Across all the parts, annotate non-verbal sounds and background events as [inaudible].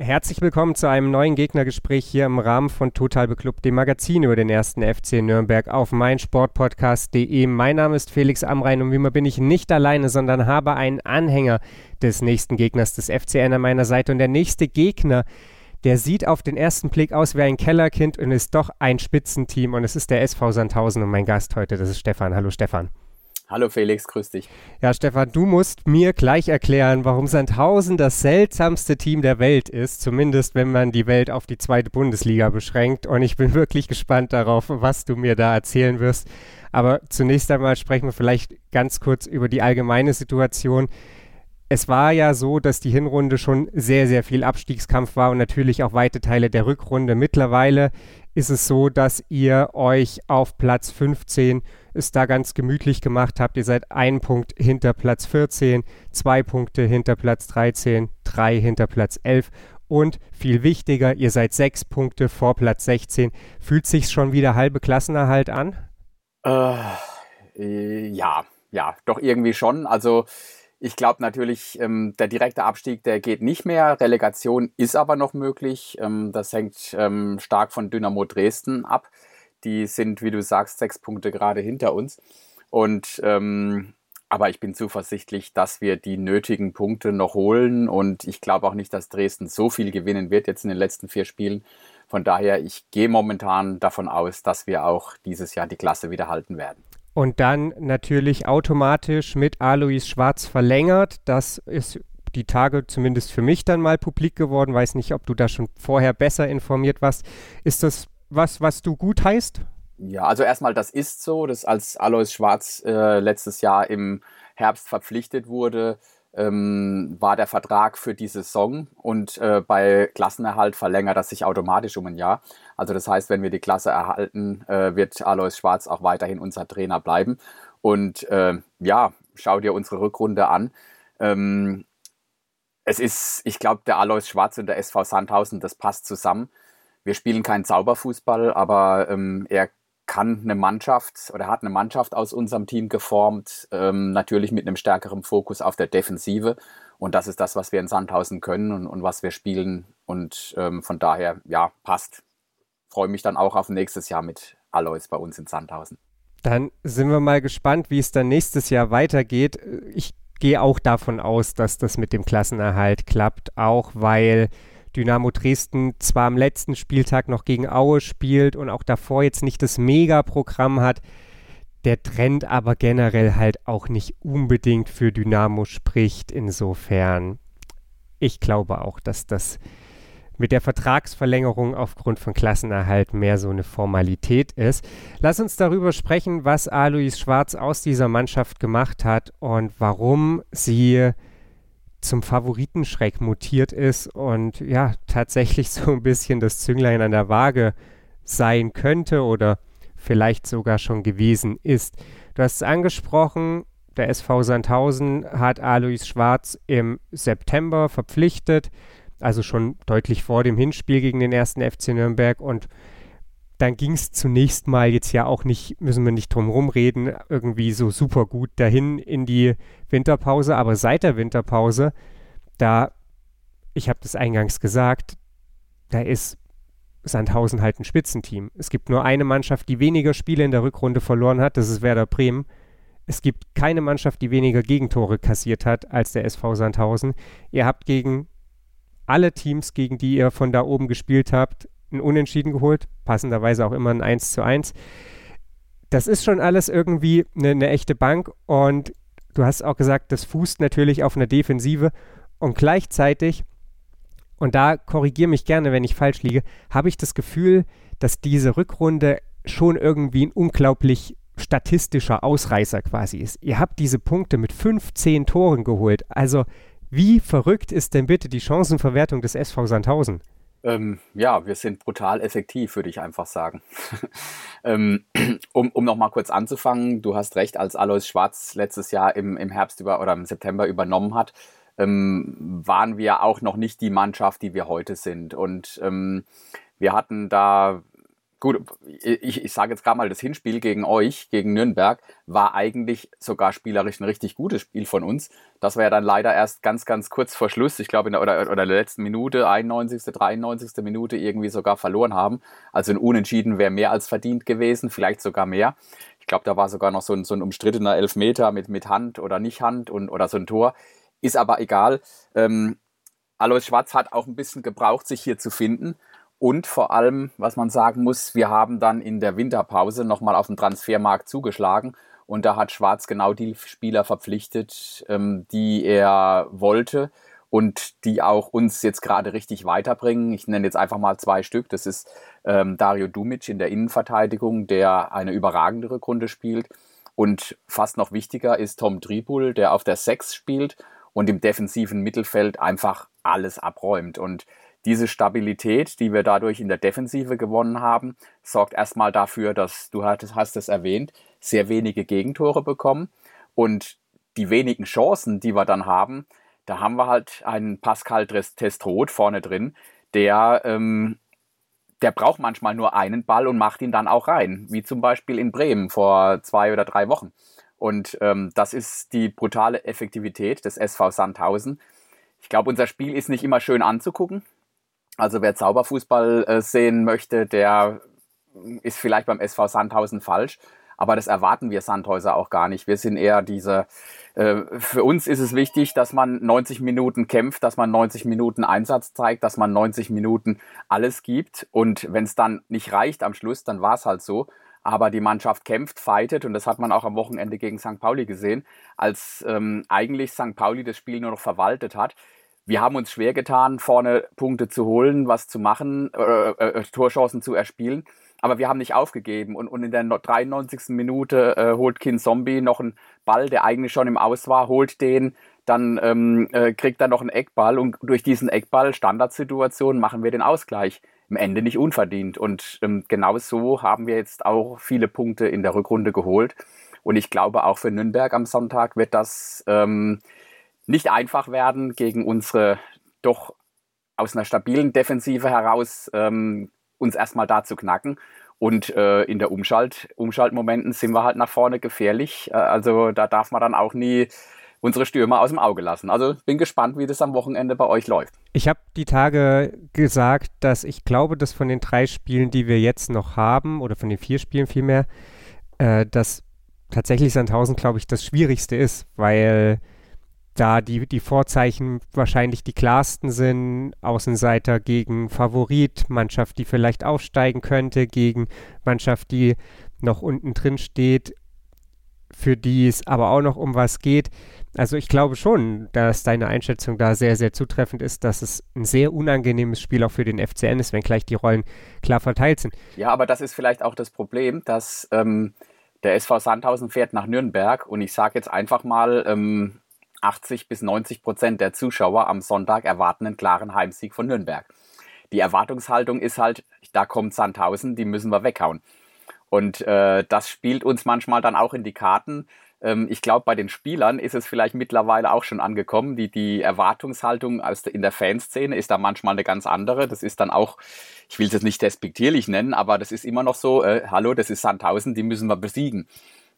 Herzlich willkommen zu einem neuen Gegnergespräch hier im Rahmen von Total Beklubbt, dem Magazin über den ersten FC Nürnberg auf meinsportpodcast.de. Mein Name ist Felix Amrein und wie immer bin ich nicht alleine, sondern habe einen Anhänger des nächsten Gegners des FCN an meiner Seite. Und der nächste Gegner, der sieht auf den ersten Blick aus wie ein Kellerkind und ist doch ein Spitzenteam. Und es ist der SV Sandhausen und mein Gast heute, das ist Stefan. Hallo Stefan. Hallo Felix, grüß dich. Ja, Stefan, du musst mir gleich erklären, warum Sandhausen das seltsamste Team der Welt ist, zumindest wenn man die Welt auf die zweite Bundesliga beschränkt. Und ich bin [laughs] wirklich gespannt darauf, was du mir da erzählen wirst. Aber zunächst einmal sprechen wir vielleicht ganz kurz über die allgemeine Situation. Es war ja so, dass die Hinrunde schon sehr, sehr viel Abstiegskampf war und natürlich auch weite Teile der Rückrunde. Mittlerweile ist es so, dass ihr euch auf Platz 15 es da ganz gemütlich gemacht habt. Ihr seid ein Punkt hinter Platz 14, zwei Punkte hinter Platz 13, drei hinter Platz 11 und viel wichtiger, ihr seid sechs Punkte vor Platz 16. Fühlt sich schon wieder halbe Klassenerhalt an? Äh, ja, ja, doch irgendwie schon. Also ich glaube natürlich, ähm, der direkte Abstieg, der geht nicht mehr. Relegation ist aber noch möglich. Ähm, das hängt ähm, stark von Dynamo Dresden ab. Die sind, wie du sagst, sechs Punkte gerade hinter uns. Und ähm, aber ich bin zuversichtlich, dass wir die nötigen Punkte noch holen. Und ich glaube auch nicht, dass Dresden so viel gewinnen wird jetzt in den letzten vier Spielen. Von daher, ich gehe momentan davon aus, dass wir auch dieses Jahr die Klasse wieder halten werden. Und dann natürlich automatisch mit Alois Schwarz verlängert. Das ist die Tage zumindest für mich dann mal publik geworden. Weiß nicht, ob du da schon vorher besser informiert warst. Ist das was, was du gut heißt? Ja, also erstmal, das ist so, dass als Alois Schwarz äh, letztes Jahr im Herbst verpflichtet wurde, ähm, war der Vertrag für die Saison und äh, bei Klassenerhalt verlängert das sich automatisch um ein Jahr. Also das heißt, wenn wir die Klasse erhalten, äh, wird Alois Schwarz auch weiterhin unser Trainer bleiben. Und äh, ja, schau dir unsere Rückrunde an. Ähm, es ist, ich glaube, der Alois Schwarz und der SV Sandhausen, das passt zusammen wir spielen keinen Zauberfußball, aber ähm, er kann eine Mannschaft oder hat eine Mannschaft aus unserem Team geformt, ähm, natürlich mit einem stärkeren Fokus auf der Defensive. Und das ist das, was wir in Sandhausen können und, und was wir spielen. Und ähm, von daher, ja, passt. Freue mich dann auch auf nächstes Jahr mit Alois bei uns in Sandhausen. Dann sind wir mal gespannt, wie es dann nächstes Jahr weitergeht. Ich gehe auch davon aus, dass das mit dem Klassenerhalt klappt, auch weil Dynamo Dresden zwar am letzten Spieltag noch gegen Aue spielt und auch davor jetzt nicht das Mega-Programm hat, der Trend aber generell halt auch nicht unbedingt für Dynamo spricht. Insofern, ich glaube auch, dass das mit der Vertragsverlängerung aufgrund von Klassenerhalt mehr so eine Formalität ist. Lass uns darüber sprechen, was Alois Schwarz aus dieser Mannschaft gemacht hat und warum sie zum Favoritenschreck mutiert ist und ja, tatsächlich [laughs] so ein bisschen das Zünglein an der Waage sein könnte oder vielleicht sogar schon gewesen ist. Du hast es angesprochen, der SV Sandhausen hat Alois Schwarz im September verpflichtet, also schon deutlich vor dem Hinspiel gegen den ersten FC Nürnberg und dann ging es zunächst mal jetzt ja auch nicht, müssen wir nicht drum rumreden, irgendwie so super gut dahin in die Winterpause. Aber seit der Winterpause, da, ich habe das eingangs gesagt, da ist Sandhausen halt ein Spitzenteam. Es gibt nur eine Mannschaft, die weniger Spiele in der Rückrunde verloren hat, das ist Werder Bremen. Es gibt keine Mannschaft, die weniger Gegentore kassiert hat als der SV Sandhausen. Ihr habt gegen alle Teams, gegen die ihr von da oben gespielt habt, ein Unentschieden geholt, passenderweise auch immer ein 1 zu 1. Das ist schon alles irgendwie eine, eine echte Bank und du hast auch gesagt, das fußt natürlich auf einer Defensive und gleichzeitig, und da korrigiere mich gerne, wenn ich falsch liege, habe ich das Gefühl, dass diese Rückrunde schon irgendwie ein unglaublich statistischer Ausreißer quasi ist. Ihr habt diese Punkte mit 15 Toren geholt. Also wie verrückt ist denn bitte die Chancenverwertung des SV Sandhausen? Ähm, ja, wir sind brutal effektiv, würde ich einfach sagen. [laughs] ähm, [clears throat] um um nochmal kurz anzufangen, du hast recht, als Alois Schwarz letztes Jahr im, im Herbst über oder im September übernommen hat, ähm, waren wir auch noch nicht die Mannschaft, die wir heute sind. Und ähm, wir hatten da Gut, ich, ich sage jetzt gerade mal, das Hinspiel gegen euch, gegen Nürnberg, war eigentlich sogar spielerisch ein richtig gutes Spiel von uns. Das war ja dann leider erst ganz, ganz kurz vor Schluss, ich glaube in der, oder, oder der letzten Minute, 91., 93. Minute irgendwie sogar verloren haben. Also ein Unentschieden wäre mehr als verdient gewesen, vielleicht sogar mehr. Ich glaube, da war sogar noch so ein, so ein umstrittener Elfmeter mit, mit Hand oder nicht Hand und, oder so ein Tor. Ist aber egal. Ähm, Alois Schwarz hat auch ein bisschen gebraucht, sich hier zu finden. Und vor allem, was man sagen muss, wir haben dann in der Winterpause nochmal auf dem Transfermarkt zugeschlagen. Und da hat Schwarz genau die Spieler verpflichtet, ähm, die er wollte und die auch uns jetzt gerade richtig weiterbringen. Ich nenne jetzt einfach mal zwei Stück. Das ist ähm, Dario Dumic in der Innenverteidigung, der eine überragende Rückrunde spielt. Und fast noch wichtiger ist Tom Tribul, der auf der Sechs spielt und im defensiven Mittelfeld einfach alles abräumt. Und diese Stabilität, die wir dadurch in der Defensive gewonnen haben, sorgt erstmal dafür, dass, du hast es erwähnt, sehr wenige Gegentore bekommen. Und die wenigen Chancen, die wir dann haben, da haben wir halt einen Pascal Testrot vorne drin, der, ähm, der braucht manchmal nur einen Ball und macht ihn dann auch rein, wie zum Beispiel in Bremen vor zwei oder drei Wochen. Und ähm, das ist die brutale Effektivität des SV Sandhausen. Ich glaube, unser Spiel ist nicht immer schön anzugucken. Also wer Zauberfußball äh, sehen möchte, der ist vielleicht beim SV Sandhausen falsch. Aber das erwarten wir Sandhäuser auch gar nicht. Wir sind eher diese, äh, für uns ist es wichtig, dass man 90 Minuten kämpft, dass man 90 Minuten Einsatz zeigt, dass man 90 Minuten alles gibt. Und wenn es dann nicht reicht am Schluss, dann war es halt so. Aber die Mannschaft kämpft, fightet und das hat man auch am Wochenende gegen St. Pauli gesehen, als ähm, eigentlich St. Pauli das Spiel nur noch verwaltet hat wir haben uns schwer getan, vorne Punkte zu holen, was zu machen, äh, äh, Torchancen zu erspielen. Aber wir haben nicht aufgegeben. Und, und in der 93. Minute äh, holt Kin Zombie noch einen Ball, der eigentlich schon im Aus war, holt den, dann ähm, äh, kriegt er noch einen Eckball. Und durch diesen Eckball, Standardsituation, machen wir den Ausgleich. Im Ende nicht unverdient. Und ähm, genau so haben wir jetzt auch viele Punkte in der Rückrunde geholt. Und ich glaube, auch für Nürnberg am Sonntag wird das ähm, nicht einfach werden, gegen unsere doch aus einer stabilen Defensive heraus ähm, uns erstmal da zu knacken. Und äh, in der Umschalt, Umschaltmomenten sind wir halt nach vorne gefährlich. Äh, also da darf man dann auch nie unsere Stürmer aus dem Auge lassen. Also bin gespannt, wie das am Wochenende bei euch läuft. Ich habe die Tage gesagt, dass ich glaube, dass von den drei Spielen, die wir jetzt noch haben, oder von den vier Spielen vielmehr, äh, dass tatsächlich Sandhausen, glaube ich, das Schwierigste ist, weil da die, die Vorzeichen wahrscheinlich die klarsten sind. Außenseiter gegen Favorit, Mannschaft, die vielleicht aufsteigen könnte, gegen Mannschaft, die noch unten drin steht, für die es aber auch noch um was geht. Also ich glaube schon, dass deine Einschätzung da sehr, sehr zutreffend ist, dass es ein sehr unangenehmes Spiel auch für den FCN ist, wenn gleich die Rollen klar verteilt sind. Ja, aber das ist vielleicht auch das Problem, dass ähm, der SV Sandhausen fährt nach Nürnberg und ich sage jetzt einfach mal, ähm, 80 bis 90 Prozent der Zuschauer am Sonntag erwarten einen klaren Heimsieg von Nürnberg. Die Erwartungshaltung ist halt, da kommt Sandhausen, die müssen wir weghauen. Und äh, das spielt uns manchmal dann auch in die Karten. Ähm, ich glaube, bei den Spielern ist es vielleicht mittlerweile auch schon angekommen. Die, die Erwartungshaltung aus in der Fanszene ist da manchmal eine ganz andere. Das ist dann auch, ich will es jetzt nicht despektierlich nennen, aber das ist immer noch so, äh, hallo, das ist Sandhausen, die müssen wir besiegen.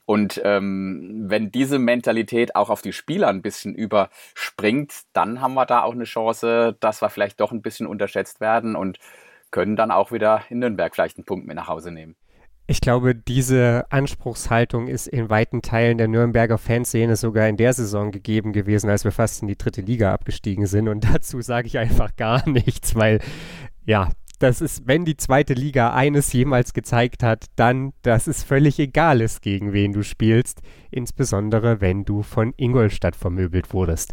Und ähm, wenn diese Mentalität auch auf die Spieler ein bisschen überspringt, dann haben wir da auch eine Chance, dass wir vielleicht doch ein bisschen unterschätzt werden und können dann auch wieder in Nürnberg vielleicht einen Punkt mit nach Hause nehmen. Ich glaube, diese Anspruchshaltung ist in weiten Teilen der Nürnberger Fanszene sogar in der Saison gegeben gewesen, als wir fast in die dritte Liga abgestiegen sind. Und [laughs] dazu sage ich einfach gar nichts, weil ja, das ist, wenn die zweite Liga eines jemals gezeigt hat, dann, dass es völlig egal ist, gegen wen du spielst, insbesondere wenn du von Ingolstadt vermöbelt wurdest.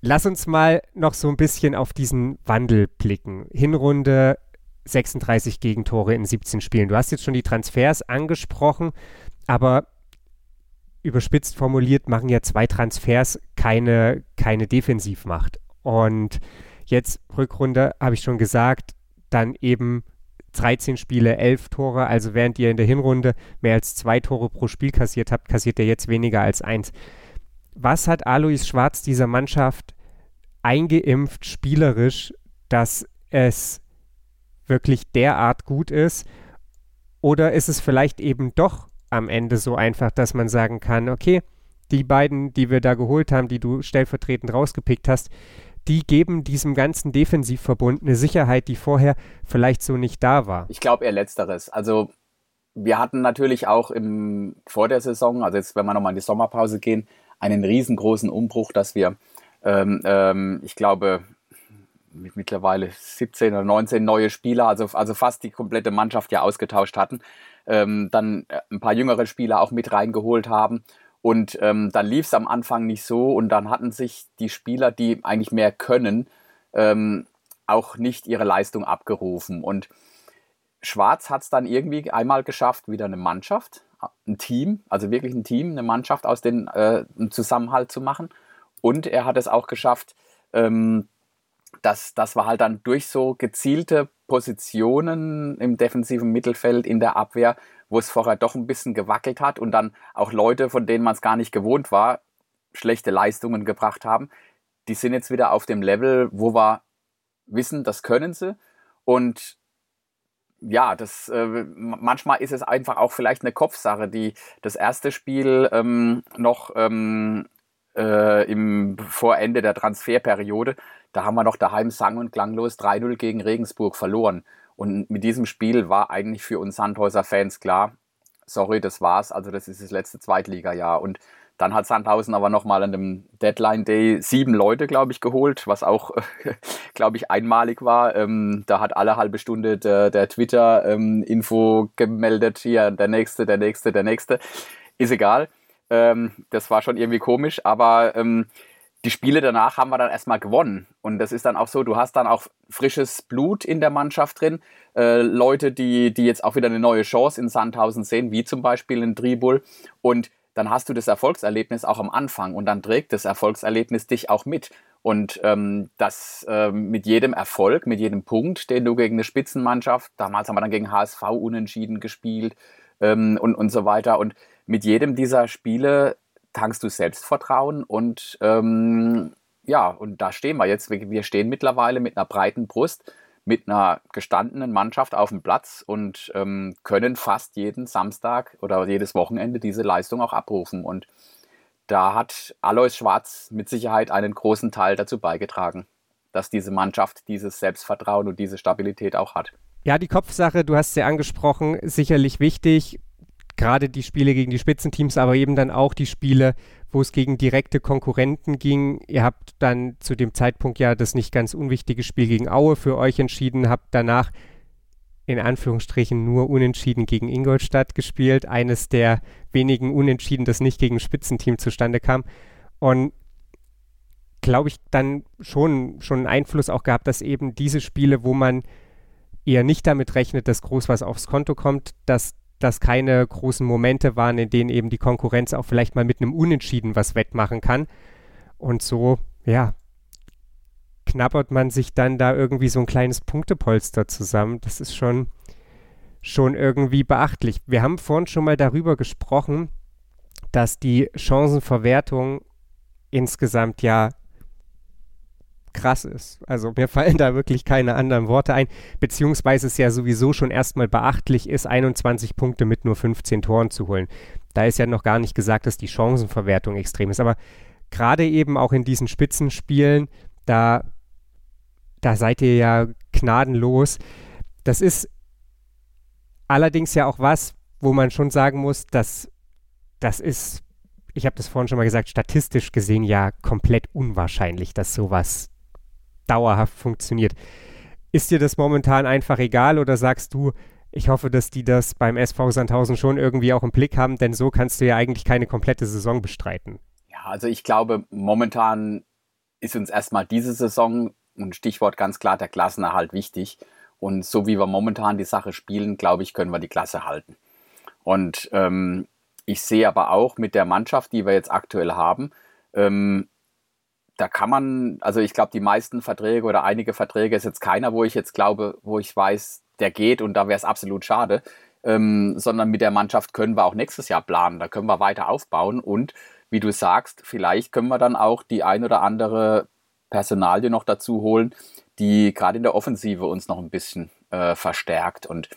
Lass uns mal noch so ein bisschen auf diesen Wandel blicken. Hinrunde 36 Gegentore in 17 Spielen. Du hast jetzt schon die Transfers angesprochen, aber überspitzt formuliert machen ja zwei Transfers keine, keine Defensivmacht. Und Jetzt Rückrunde, habe ich schon gesagt, dann eben 13 Spiele, 11 Tore. Also während ihr in der Hinrunde mehr als zwei Tore pro Spiel kassiert habt, kassiert ihr jetzt weniger als eins. was hat Alois Schwarz dieser Mannschaft eingeimpft, spielerisch, dass es wirklich derart gut ist? Oder ist es vielleicht eben doch am Ende so einfach, dass man sagen kann, okay, die beiden, die wir da geholt haben, die du stellvertretend rausgepickt hast, die geben diesem ganzen Defensivverbund eine Sicherheit, die vorher vielleicht so nicht da war. Ich glaube eher letzteres. Also wir hatten natürlich auch im, vor der Saison, also jetzt wenn wir nochmal in die Sommerpause gehen, einen riesengroßen Umbruch, dass wir, ähm, ähm, ich glaube, mittlerweile 17 oder 19 neue Spieler, also, also fast die komplette Mannschaft ja ausgetauscht hatten. Ähm, dann äh, ein paar jüngere Spieler auch mit reingeholt haben. Und ähm, dann lief es am Anfang nicht so und dann hatten sich die Spieler, die eigentlich mehr können, ähm, auch nicht ihre Leistung abgerufen. Und Schwarz hat es dann irgendwie einmal geschafft, wieder eine Mannschaft, ein Team, also wirklich ein Team, eine Mannschaft aus den äh, Zusammenhalt zu machen. Und er hat es auch geschafft, ähm, dass, dass wir halt dann durch so gezielte Positionen im defensiven Mittelfeld in der Abwehr, wo es vorher doch ein bisschen gewackelt hat und dann auch Leute, von denen man es gar nicht gewohnt war, schlechte Leistungen gebracht haben, die sind jetzt wieder auf dem Level, wo wir wissen, das können sie. Und ja, das äh, manchmal ist es einfach auch vielleicht eine Kopfsache, die das erste Spiel ähm, noch ähm, äh, im vor Ende der Transferperiode, da haben wir noch daheim sang- und klanglos 3-0 gegen Regensburg verloren. Und mit diesem Spiel war eigentlich für uns Sandhäuser-Fans klar, sorry, das war's, also das ist das letzte Zweitligajahr. Und dann hat Sandhausen aber nochmal an dem Deadline Day sieben Leute, glaube ich, geholt, was auch, [laughs] glaube ich, einmalig war. Ähm, da hat alle halbe Stunde der, der Twitter-Info ähm, gemeldet, hier der nächste, der nächste, der nächste. Ist egal. Ähm, das war schon irgendwie komisch, aber ähm, die Spiele danach haben wir dann erstmal gewonnen. Und das ist dann auch so, du hast dann auch frisches Blut in der Mannschaft drin. Äh, Leute, die, die jetzt auch wieder eine neue Chance in Sandhausen sehen, wie zum Beispiel in Tribul. Und dann hast du das Erfolgserlebnis auch am Anfang und dann trägt das Erfolgserlebnis dich auch mit. Und ähm, das äh, mit jedem Erfolg, mit jedem Punkt, den du gegen eine Spitzenmannschaft, damals haben wir dann gegen HSV unentschieden gespielt ähm, und, und so weiter. Und mit jedem dieser Spiele tankst du Selbstvertrauen und ähm, ja, und da stehen wir jetzt. Wir stehen mittlerweile mit einer breiten Brust, mit einer gestandenen Mannschaft auf dem Platz und ähm, können fast jeden Samstag oder jedes Wochenende diese Leistung auch abrufen. Und da hat Alois Schwarz mit Sicherheit einen großen Teil dazu beigetragen, dass diese Mannschaft dieses Selbstvertrauen und diese Stabilität auch hat. Ja, die Kopfsache, du hast sie angesprochen, sicherlich wichtig gerade die Spiele gegen die Spitzenteams, aber eben dann auch die Spiele, wo es gegen direkte Konkurrenten ging. Ihr habt dann zu dem Zeitpunkt ja das nicht ganz unwichtige Spiel gegen Aue für euch entschieden, habt danach in Anführungsstrichen nur unentschieden gegen Ingolstadt gespielt. Eines der wenigen Unentschieden, das nicht gegen Spitzenteam zustande kam. Und glaube ich, dann schon, schon einen Einfluss auch gehabt, dass eben diese Spiele, wo man eher nicht damit rechnet, dass groß was aufs Konto kommt, dass dass keine großen Momente waren, in denen eben die Konkurrenz auch vielleicht mal mit einem Unentschieden was wettmachen kann. Und so, ja, knabbert man sich dann da irgendwie so ein kleines Punktepolster zusammen. Das ist schon, schon irgendwie beachtlich. Wir haben vorhin schon mal darüber gesprochen, dass die Chancenverwertung insgesamt ja krass ist. Also mir fallen da wirklich keine anderen Worte ein, beziehungsweise es ja sowieso schon erstmal beachtlich ist, 21 Punkte mit nur 15 Toren zu holen. Da ist ja noch gar nicht gesagt, dass die Chancenverwertung extrem ist, aber gerade eben auch in diesen Spitzenspielen, da, da seid ihr ja gnadenlos. Das ist allerdings ja auch was, wo man schon sagen muss, dass das ist ich habe das vorhin schon mal gesagt, statistisch gesehen ja komplett unwahrscheinlich, dass sowas dauerhaft funktioniert. Ist dir das momentan einfach egal oder sagst du, ich hoffe, dass die das beim SV Sandhausen schon irgendwie auch im Blick haben, denn so kannst du ja eigentlich keine komplette Saison bestreiten. Ja, also ich glaube, momentan ist uns erstmal diese Saison und Stichwort ganz klar der Klassenerhalt wichtig. Und so wie wir momentan die Sache spielen, glaube ich, können wir die Klasse halten. Und ähm, ich sehe aber auch mit der Mannschaft, die wir jetzt aktuell haben, ähm, da kann man, also ich glaube, die meisten Verträge oder einige Verträge ist jetzt keiner, wo ich jetzt glaube, wo ich weiß, der geht und da wäre es absolut schade, ähm, sondern mit der Mannschaft können wir auch nächstes Jahr planen, da können wir weiter aufbauen und wie du sagst, vielleicht können wir dann auch die ein oder andere Personalie noch dazu holen, die gerade in der Offensive uns noch ein bisschen äh, verstärkt. Und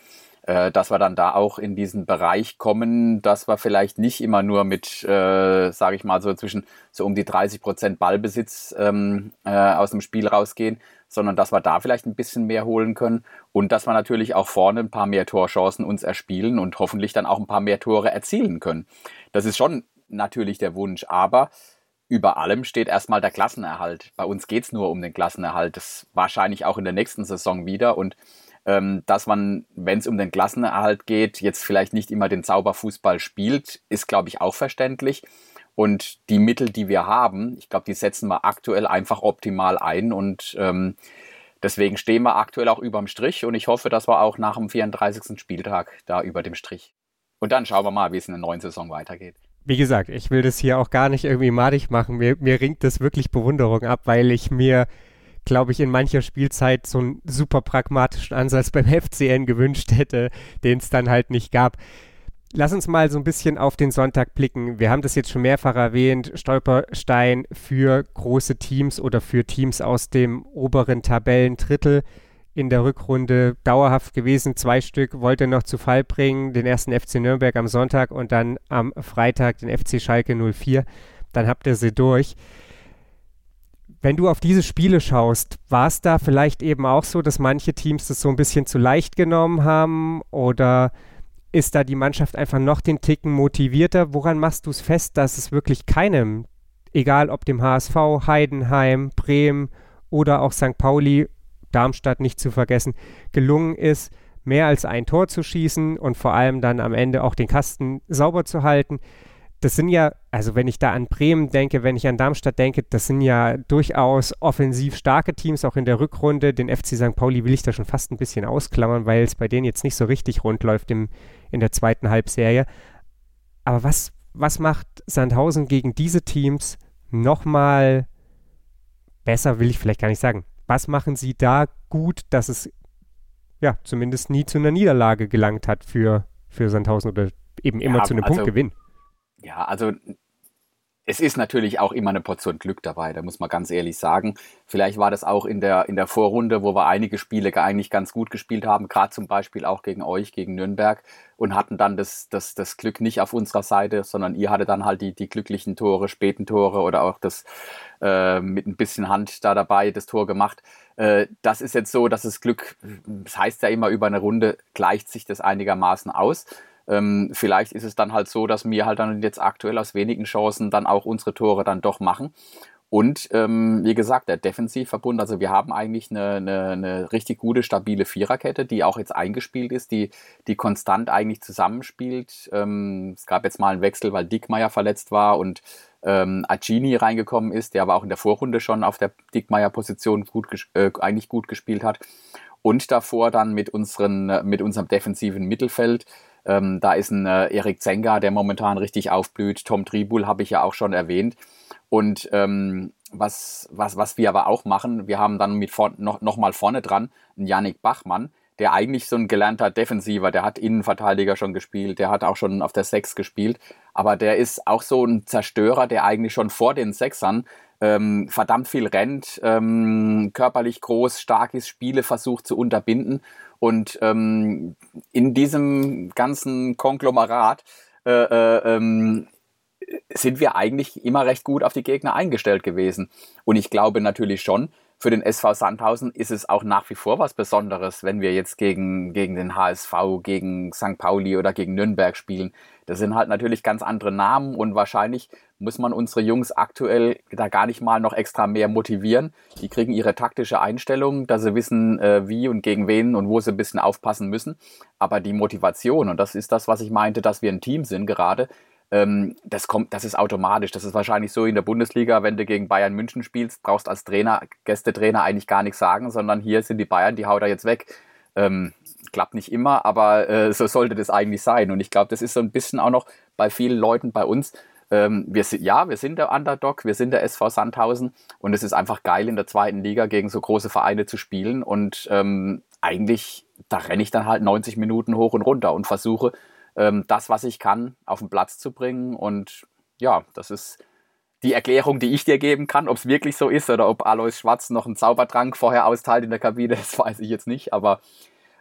äh, dass wir dann da auch in diesen Bereich kommen, dass wir vielleicht nicht immer nur mit, äh, sage ich mal, so zwischen so um die 30 Prozent Ballbesitz ähm, äh, aus dem Spiel rausgehen, sondern dass wir da vielleicht ein bisschen mehr holen können und dass wir natürlich auch vorne ein paar mehr Torchancen uns erspielen und hoffentlich dann auch ein paar mehr Tore erzielen können. Das ist schon natürlich der Wunsch, aber über allem steht erstmal der Klassenerhalt. Bei uns geht es nur um den Klassenerhalt. Das wahrscheinlich auch in der nächsten Saison wieder und dass man, wenn es um den Klassenerhalt geht, jetzt vielleicht nicht immer den Zauberfußball spielt, ist, glaube ich, auch verständlich. Und die Mittel, die wir haben, ich glaube, die setzen wir aktuell einfach optimal ein und ähm, deswegen stehen wir aktuell auch überm Strich und ich hoffe, dass wir auch nach dem 34. Spieltag da über dem Strich. Und dann schauen wir mal, wie es in der neuen Saison weitergeht. Wie gesagt, ich will das hier auch gar nicht irgendwie madig machen. Mir, mir ringt das wirklich Bewunderung ab, weil ich mir glaube ich, in mancher Spielzeit so einen super pragmatischen Ansatz beim FCN gewünscht hätte, den es dann halt nicht gab. Lass uns mal so ein bisschen auf den Sonntag blicken. Wir haben das jetzt schon mehrfach erwähnt. Stolperstein für große Teams oder für Teams aus dem oberen Tabellendrittel in der Rückrunde dauerhaft gewesen. Zwei Stück wollte noch zu Fall bringen. Den ersten FC Nürnberg am Sonntag und dann am Freitag den FC Schalke 04. Dann habt ihr sie durch. Wenn du auf diese Spiele schaust, war es da vielleicht eben auch so, dass manche Teams das so ein bisschen zu leicht genommen haben oder ist da die Mannschaft einfach noch den Ticken motivierter? Woran machst du es fest, dass es wirklich keinem, egal ob dem HSV, Heidenheim, Bremen oder auch St. Pauli, Darmstadt nicht zu vergessen, gelungen ist, mehr als ein Tor zu schießen und vor allem dann am Ende auch den Kasten sauber zu halten? Das sind ja, also wenn ich da an Bremen denke, wenn ich an Darmstadt denke, das sind ja durchaus offensiv starke Teams, auch in der Rückrunde. Den FC St. Pauli will ich da schon fast ein bisschen ausklammern, weil es bei denen jetzt nicht so richtig rund läuft im, in der zweiten Halbserie. Aber was, was macht Sandhausen gegen diese Teams nochmal besser, will ich vielleicht gar nicht sagen. Was machen sie da gut, dass es ja zumindest nie zu einer Niederlage gelangt hat für, für Sandhausen oder eben immer ja, zu einem also, Punktgewinn? Ja, also es ist natürlich auch immer eine Portion Glück dabei, da muss man ganz ehrlich sagen. Vielleicht war das auch in der, in der Vorrunde, wo wir einige Spiele eigentlich ganz gut gespielt haben, gerade zum Beispiel auch gegen euch, gegen Nürnberg, und hatten dann das, das, das Glück nicht auf unserer Seite, sondern ihr hattet dann halt die, die glücklichen Tore, späten Tore oder auch das äh, mit ein bisschen Hand da dabei, das Tor gemacht. Äh, das ist jetzt so, dass das Glück, das heißt ja immer über eine Runde, gleicht sich das einigermaßen aus. Ähm, vielleicht ist es dann halt so, dass wir halt dann jetzt aktuell aus wenigen Chancen dann auch unsere Tore dann doch machen. Und ähm, wie gesagt, der Defensivverbund, also wir haben eigentlich eine, eine, eine, richtig gute, stabile Viererkette, die auch jetzt eingespielt ist, die, die konstant eigentlich zusammenspielt. Ähm, es gab jetzt mal einen Wechsel, weil Dickmeier verletzt war und ähm, Agini reingekommen ist, der aber auch in der Vorrunde schon auf der Dickmeier-Position gut, äh, eigentlich gut gespielt hat. Und davor dann mit, unseren, mit unserem defensiven Mittelfeld ähm, da ist ein äh, Erik Zenga, der momentan richtig aufblüht. Tom Tribul habe ich ja auch schon erwähnt. Und ähm, was, was, was wir aber auch machen, wir haben dann mit vor, noch, noch mal vorne dran einen Yannick Bachmann, der eigentlich so ein gelernter Defensiver, der hat Innenverteidiger schon gespielt, der hat auch schon auf der Sechs gespielt, aber der ist auch so ein Zerstörer, der eigentlich schon vor den Sechsern ähm, verdammt viel rennt, ähm, körperlich groß, stark ist, Spiele versucht zu unterbinden und ähm, in diesem ganzen Konglomerat äh, äh, ähm, sind wir eigentlich immer recht gut auf die Gegner eingestellt gewesen. Und ich glaube natürlich schon, für den SV Sandhausen ist es auch nach wie vor was Besonderes, wenn wir jetzt gegen, gegen den HSV, gegen St. Pauli oder gegen Nürnberg spielen. Das sind halt natürlich ganz andere Namen und wahrscheinlich muss man unsere Jungs aktuell da gar nicht mal noch extra mehr motivieren. Die kriegen ihre taktische Einstellung, dass sie wissen, äh, wie und gegen wen und wo sie ein bisschen aufpassen müssen. Aber die Motivation, und das ist das, was ich meinte, dass wir ein Team sind gerade, ähm, das kommt, das ist automatisch. Das ist wahrscheinlich so in der Bundesliga, wenn du gegen Bayern München spielst, brauchst als Trainer, Gästetrainer eigentlich gar nichts sagen, sondern hier sind die Bayern, die haut er jetzt weg. Ähm, klappt nicht immer, aber äh, so sollte das eigentlich sein. Und ich glaube, das ist so ein bisschen auch noch bei vielen Leuten bei uns. Ähm, wir ja, wir sind der Underdog, wir sind der SV Sandhausen und es ist einfach geil, in der zweiten Liga gegen so große Vereine zu spielen. Und ähm, eigentlich, da renne ich dann halt 90 Minuten hoch und runter und versuche, ähm, das, was ich kann, auf den Platz zu bringen. Und ja, das ist die Erklärung, die ich dir geben kann. Ob es wirklich so ist oder ob Alois Schwarz noch einen Zaubertrank vorher austeilt in der Kabine, [laughs] das weiß ich jetzt nicht. Aber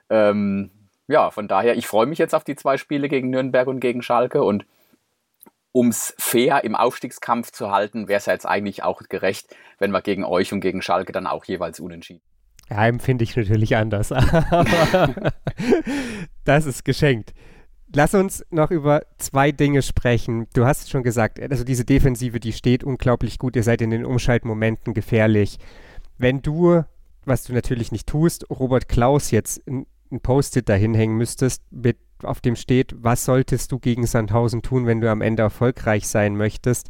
ähm, ja, von daher, ich freue mich jetzt auf die zwei Spiele gegen Nürnberg und gegen Schalke und um es fair im Aufstiegskampf zu halten, wäre es ja jetzt eigentlich auch gerecht, wenn wir gegen euch und gegen Schalke dann auch jeweils unentschieden. Ja, empfinde ich natürlich anders. [laughs] Das ist geschenkt. Lass uns noch über zwei Dinge sprechen. Du hast schon gesagt, also diese Defensive, die steht unglaublich gut. Ihr seid in den Umschaltmomenten gefährlich. Wenn du, was du natürlich nicht tust, Robert Klaus jetzt ein, Post-it dahin hängen müsstest, mit, auf dem steht, was solltest du gegen Sandhausen tun, wenn du am Ende erfolgreich sein möchtest,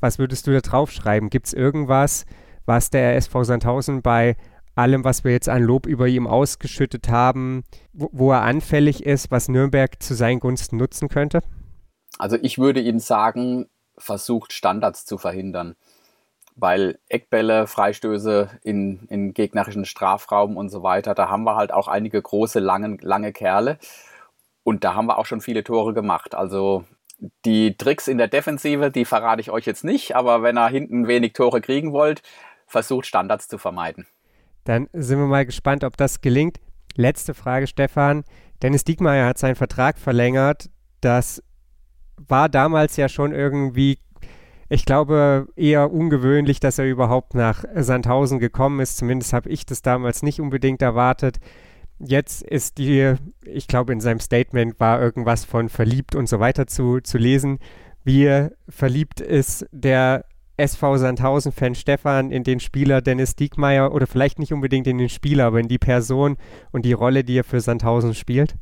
was würdest du da draufschreiben? Gibt es irgendwas, was der SV Sandhausen bei allem, was wir jetzt an Lob über ihm ausgeschüttet haben, wo, wo er anfällig ist, was Nürnberg zu seinen Gunsten nutzen könnte? Also ich würde Ihnen sagen, versucht Standards zu verhindern. Weil Eckbälle, Freistöße in, in gegnerischen Strafraum und so weiter, da haben wir halt auch einige große, lange, lange Kerle. Und da haben wir auch schon viele Tore gemacht. Also die Tricks in der Defensive, die verrate ich euch jetzt nicht, aber wenn ihr hinten wenig Tore kriegen wollt, versucht Standards zu vermeiden. Dann sind wir mal gespannt, ob das gelingt. Letzte Frage, Stefan. Dennis Diekmeyer hat seinen Vertrag verlängert. Das war damals ja schon irgendwie, ich glaube, eher ungewöhnlich, dass er überhaupt nach Sandhausen gekommen ist. Zumindest habe ich das damals nicht unbedingt erwartet. Jetzt ist die, ich glaube, in seinem Statement war irgendwas von verliebt und so weiter zu, zu lesen. Wie verliebt ist der SV Sandhausen-Fan Stefan in den Spieler Dennis Diekmeyer oder vielleicht nicht unbedingt in den Spieler, aber in die Person und die Rolle, die er für Sandhausen spielt?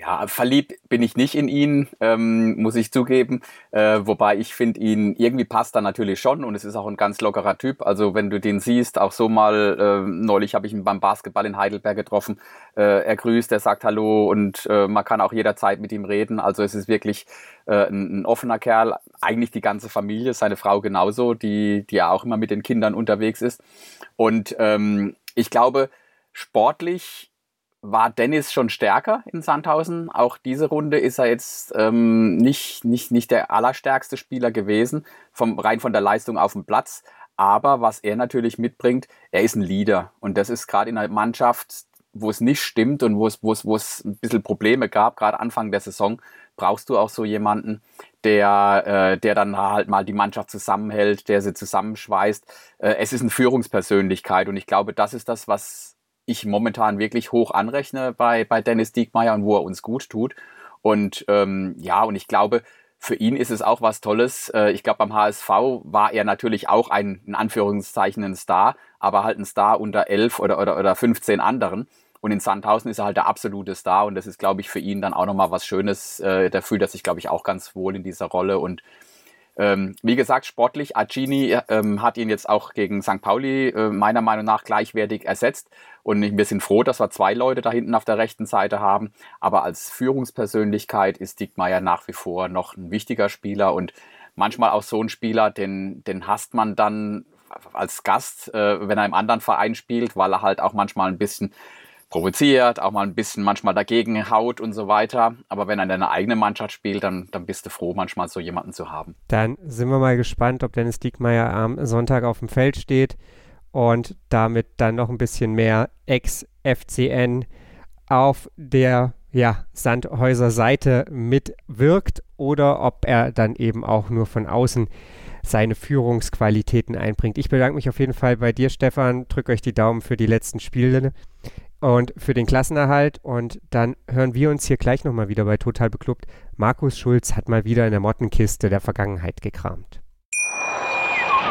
Ja, verliebt bin ich nicht in ihn, ähm, muss ich zugeben. Äh, wobei ich finde ihn, irgendwie passt er natürlich schon und es ist auch ein ganz lockerer Typ. Also wenn du den siehst, auch so mal, äh, neulich habe ich ihn beim Basketball in Heidelberg getroffen. Äh, er grüßt, er sagt Hallo und äh, man kann auch jederzeit mit ihm reden. Also es ist wirklich äh, ein, ein, offener Kerl. Eigentlich die ganze Familie, seine Frau genauso, die, die ja auch immer mit den Kindern unterwegs ist. Und ähm, ich glaube, sportlich war Dennis schon stärker in Sandhausen. Auch diese Runde ist er jetzt ähm, nicht, nicht, nicht der allerstärkste Spieler gewesen, vom, rein von der Leistung auf dem Platz. Aber was er natürlich mitbringt, er ist ein Leader. Und das ist gerade in einer Mannschaft, wo es nicht stimmt und wo es, wo es, wo es ein bisschen Probleme gab, gerade Anfang der Saison, brauchst du auch so jemanden, der, äh, der dann halt mal die Mannschaft zusammenhält, der sie zusammenschweißt. Äh, es ist eine Führungspersönlichkeit und ich glaube, das ist das, was ich momentan wirklich hoch anrechne bei, bei Dennis Diekmeyer und wo er uns gut tut. Und ähm, ja, und ich glaube, für ihn ist es auch was Tolles. Äh, ich glaube, beim HSV war er natürlich auch ein, in Anführungszeichen, ein Star, aber halt ein Star unter elf oder, oder, oder 15 anderen. Und in Sandhausen ist er halt der absolute Star und das ist, glaube ich, für ihn dann auch nochmal was Schönes. Äh, der fühlt er sich, glaube ich, auch ganz wohl in dieser Rolle und ähm, wie gesagt, sportlich, Acini ähm, hat ihn jetzt auch gegen St. Pauli äh, meiner Meinung nach gleichwertig ersetzt. Und wir sind froh, dass wir zwei Leute da hinten auf der rechten Seite haben. Aber als Führungspersönlichkeit ist Dickmeier nach wie vor noch ein wichtiger Spieler und manchmal auch so ein Spieler, den, den hasst man dann als Gast, äh, wenn er im anderen Verein spielt, weil er halt auch manchmal ein bisschen provoziert, auch mal ein bisschen manchmal dagegen haut und so weiter. Aber wenn er in deiner eigenen Mannschaft spielt, dann, dann bist du froh, manchmal so jemanden zu haben. Dann sind wir mal gespannt, ob Dennis Diekmeyer am Sonntag auf dem Feld steht und damit dann noch ein bisschen mehr Ex-FCN auf der ja, Sandhäuser Seite mitwirkt oder ob er dann eben auch nur von außen seine Führungsqualitäten einbringt. Ich bedanke mich auf jeden Fall bei dir, Stefan. Drück euch die Daumen für die letzten Spiele und für den Klassenerhalt. Und dann hören wir uns hier gleich nochmal wieder bei Total Beklubbt. Markus Schulz hat mal wieder in der Mottenkiste der Vergangenheit gekramt.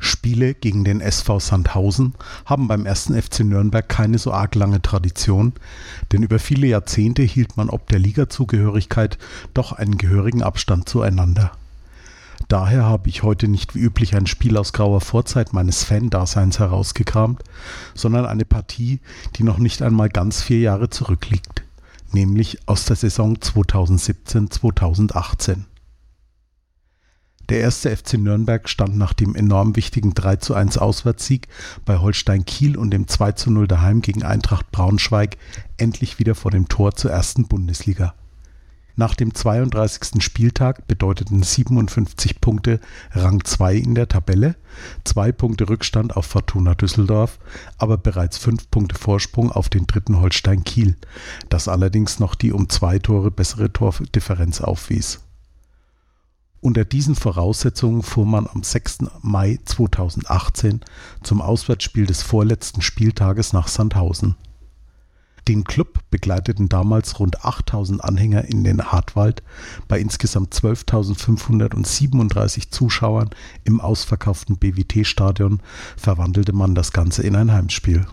Spiele gegen den SV Sandhausen haben beim ersten FC Nürnberg keine so arg lange Tradition, denn über viele Jahrzehnte hielt man ob der Ligazugehörigkeit doch einen gehörigen Abstand zueinander. Daher habe ich heute nicht wie üblich ein Spiel aus grauer Vorzeit meines Fan-Daseins herausgekramt, sondern eine Partie, die noch nicht einmal ganz vier Jahre zurückliegt, nämlich aus der Saison 2017-2018. Der erste FC Nürnberg stand nach dem enorm wichtigen 3 zu 1 Auswärtssieg bei Holstein Kiel und dem 2 zu 0 daheim gegen Eintracht Braunschweig endlich wieder vor dem Tor zur ersten Bundesliga. Nach dem 32. Spieltag bedeuteten 57 Punkte Rang 2 in der Tabelle, zwei Punkte Rückstand auf Fortuna Düsseldorf, aber bereits fünf Punkte Vorsprung auf den dritten Holstein Kiel, das allerdings noch die um zwei Tore bessere Tordifferenz aufwies. Unter diesen Voraussetzungen fuhr man am 6. Mai 2018 zum Auswärtsspiel des vorletzten Spieltages nach Sandhausen. Den Club begleiteten damals rund 8000 Anhänger in den Hartwald bei insgesamt 12.537 Zuschauern im ausverkauften BWT-Stadion verwandelte man das Ganze in ein Heimspiel.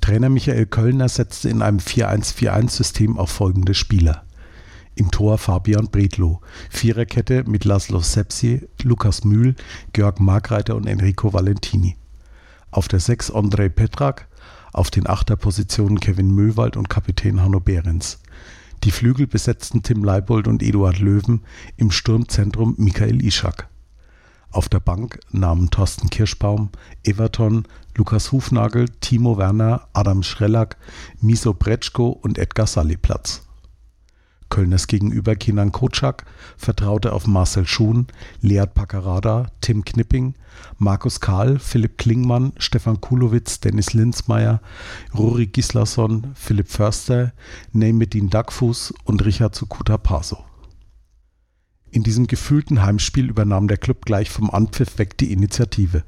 Trainer Michael Kölner setzte in einem 4-1-4-1-System auf folgende Spieler. Im Tor Fabian Bredlow. Viererkette mit Laszlo Sepsi, Lukas Mühl, Georg Markreiter und Enrico Valentini. Auf der 6 Andrei Petrak, auf den Achterpositionen Kevin Möwald und Kapitän Hanno Behrens. Die Flügel besetzten Tim Leibold und Eduard Löwen, im Sturmzentrum Michael Ischak. Auf der Bank nahmen Thorsten Kirschbaum, Everton, Lukas Hufnagel, Timo Werner, Adam Schrellack, Miso Bretschko und Edgar Salli Platz. Kölners Gegenüber Kinan Kotschak vertraute auf Marcel Schuhn, Lead Paccarada, Tim Knipping, Markus Kahl, Philipp Klingmann, Stefan Kulowitz, Dennis Linzmeier, Ruri Gislason, Philipp Förster, Neymedin Dagfuß und Richard Sukuta Paso. In diesem gefühlten Heimspiel übernahm der Club gleich vom Anpfiff weg die Initiative.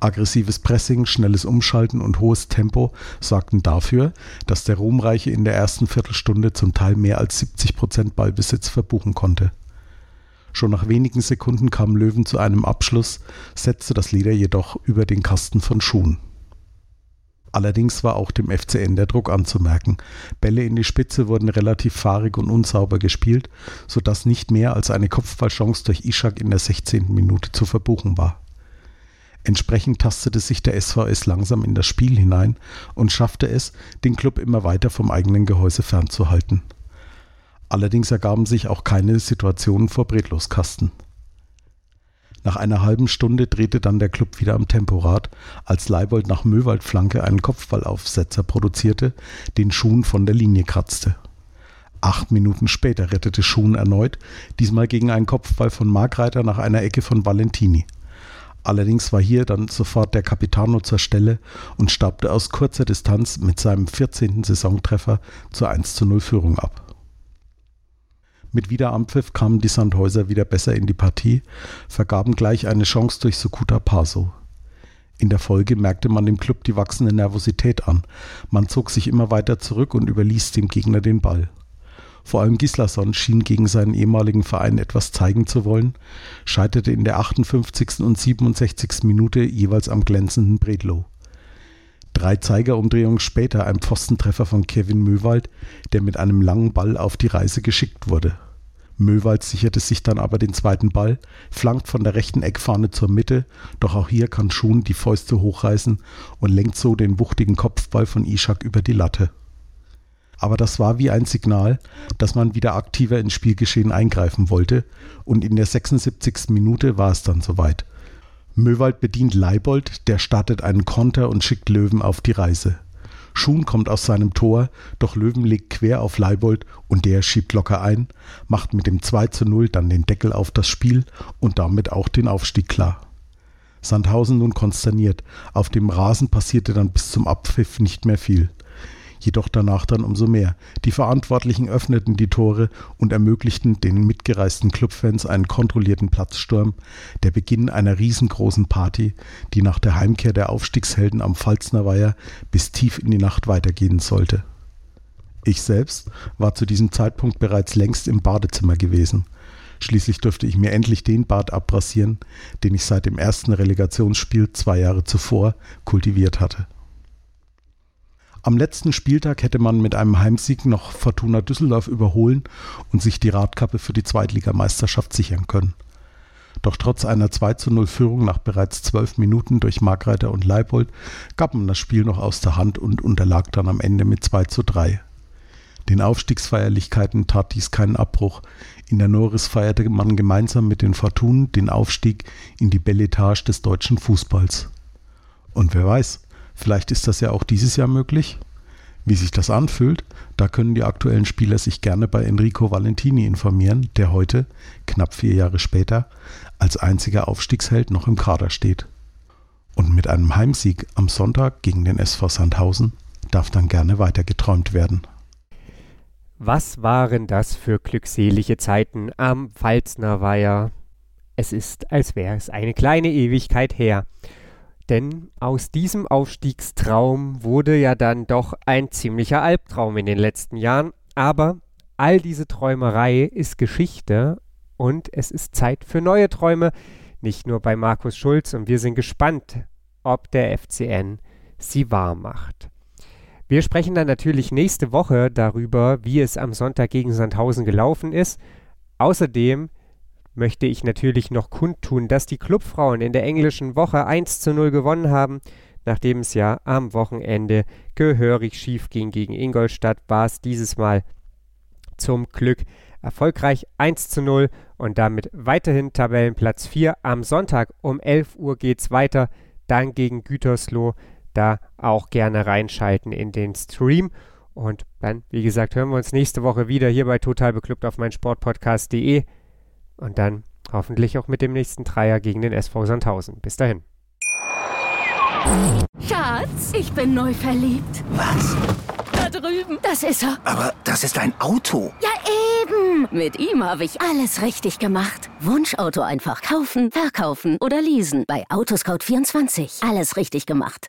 Aggressives Pressing, schnelles Umschalten und hohes Tempo sorgten dafür, dass der Ruhmreiche in der ersten Viertelstunde zum Teil mehr als 70 Prozent Ballbesitz verbuchen konnte. Schon nach wenigen Sekunden kam Löwen zu einem Abschluss, setzte das Leder jedoch über den Kasten von Schuhen. Allerdings war auch dem FCN der Druck anzumerken. Bälle in die Spitze wurden relativ fahrig und unsauber gespielt, sodass nicht mehr als eine Kopfballchance durch Ishak in der 16. Minute zu verbuchen war. Entsprechend tastete sich der SVS langsam in das Spiel hinein und schaffte es, den Klub immer weiter vom eigenen Gehäuse fernzuhalten. Allerdings ergaben sich auch keine Situationen vor Bretloskasten. Nach einer halben Stunde drehte dann der Klub wieder am Temporad, als Leibold nach Möwaldflanke einen Kopfballaufsetzer produzierte, den Schuhn von der Linie kratzte. Acht Minuten später rettete Schuhn erneut, diesmal gegen einen Kopfball von Markreiter nach einer Ecke von Valentini. Allerdings war hier dann sofort der Capitano zur Stelle und staubte aus kurzer Distanz mit seinem 14. Saisontreffer zur 1 zu 0 Führung ab. Mit Wiederanpfiff kamen die Sandhäuser wieder besser in die Partie, vergaben gleich eine Chance durch Sukuta Paso. In der Folge merkte man dem Club die wachsende Nervosität an. Man zog sich immer weiter zurück und überließ dem Gegner den Ball. Vor allem Gislason schien gegen seinen ehemaligen Verein etwas zeigen zu wollen, scheiterte in der 58. und 67. Minute jeweils am glänzenden Bredlow. Drei Zeigerumdrehungen später ein Pfostentreffer von Kevin Möwald, der mit einem langen Ball auf die Reise geschickt wurde. Möwald sicherte sich dann aber den zweiten Ball, flankt von der rechten Eckfahne zur Mitte, doch auch hier kann Schuhn die Fäuste hochreißen und lenkt so den wuchtigen Kopfball von Ishak über die Latte aber das war wie ein Signal, dass man wieder aktiver ins Spielgeschehen eingreifen wollte und in der 76. Minute war es dann soweit. Möwald bedient Leibold, der startet einen Konter und schickt Löwen auf die Reise. Schuhn kommt aus seinem Tor, doch Löwen legt quer auf Leibold und der schiebt locker ein, macht mit dem 2 zu 0 dann den Deckel auf das Spiel und damit auch den Aufstieg klar. Sandhausen nun konsterniert. Auf dem Rasen passierte dann bis zum Abpfiff nicht mehr viel jedoch danach dann umso mehr. Die Verantwortlichen öffneten die Tore und ermöglichten den mitgereisten Clubfans einen kontrollierten Platzsturm, der Beginn einer riesengroßen Party, die nach der Heimkehr der Aufstiegshelden am Pfalzner bis tief in die Nacht weitergehen sollte. Ich selbst war zu diesem Zeitpunkt bereits längst im Badezimmer gewesen. Schließlich durfte ich mir endlich den Bart abrasieren, den ich seit dem ersten Relegationsspiel zwei Jahre zuvor kultiviert hatte. Am letzten Spieltag hätte man mit einem Heimsieg noch Fortuna Düsseldorf überholen und sich die Radkappe für die Zweitligameisterschaft sichern können. Doch trotz einer 2 zu 0 Führung nach bereits zwölf Minuten durch Markreiter und Leibold gab man das Spiel noch aus der Hand und unterlag dann am Ende mit 2 zu 3. Den Aufstiegsfeierlichkeiten tat dies keinen Abbruch. In der Noris feierte man gemeinsam mit den Fortunen den Aufstieg in die Belletage des deutschen Fußballs. Und wer weiß, vielleicht ist das ja auch dieses Jahr möglich? Wie sich das anfühlt, da können die aktuellen Spieler sich gerne bei Enrico Valentini informieren, der heute, knapp vier Jahre später, als einziger Aufstiegsheld noch im Kader steht. Und mit einem Heimsieg am Sonntag gegen den SV Sandhausen darf dann gerne weitergeträumt werden. Was waren das für glückselige Zeiten am Pfalzner Weiher? Es ist, als wäre es eine kleine Ewigkeit her. Denn aus diesem Aufstiegstraum wurde ja dann doch ein ziemlicher Albtraum in den letzten Jahren. Aber all diese Träumerei ist Geschichte und es ist Zeit für neue Träume. Nicht nur bei Markus Schulz und wir sind gespannt, ob der FCN sie wahr macht. Wir sprechen dann natürlich nächste Woche darüber, wie es am Sonntag gegen Sandhausen gelaufen ist. Außerdem möchte ich natürlich noch kundtun, dass die Clubfrauen in der englischen Woche 1 zu 0 gewonnen haben. Nachdem es ja am Wochenende gehörig schief ging gegen Ingolstadt, war es dieses Mal zum Glück erfolgreich 1 zu 0 und damit weiterhin Tabellenplatz 4. Am Sonntag um 11 Uhr geht es weiter, dann gegen Gütersloh da auch gerne reinschalten in den Stream. Und dann, wie gesagt, hören wir uns nächste Woche wieder hier bei Total Beklubbt auf meinsportpodcast.de. Und dann hoffentlich auch mit dem nächsten Dreier gegen den SV Sandhausen. Bis dahin. Schatz, ich bin neu verliebt. Was? Da drüben. Das ist er. Aber das ist ein Auto. Ja, eben. Mit ihm habe ich alles richtig gemacht. Wunschauto einfach kaufen, verkaufen oder leasen. Bei Autoscout24. Alles richtig gemacht.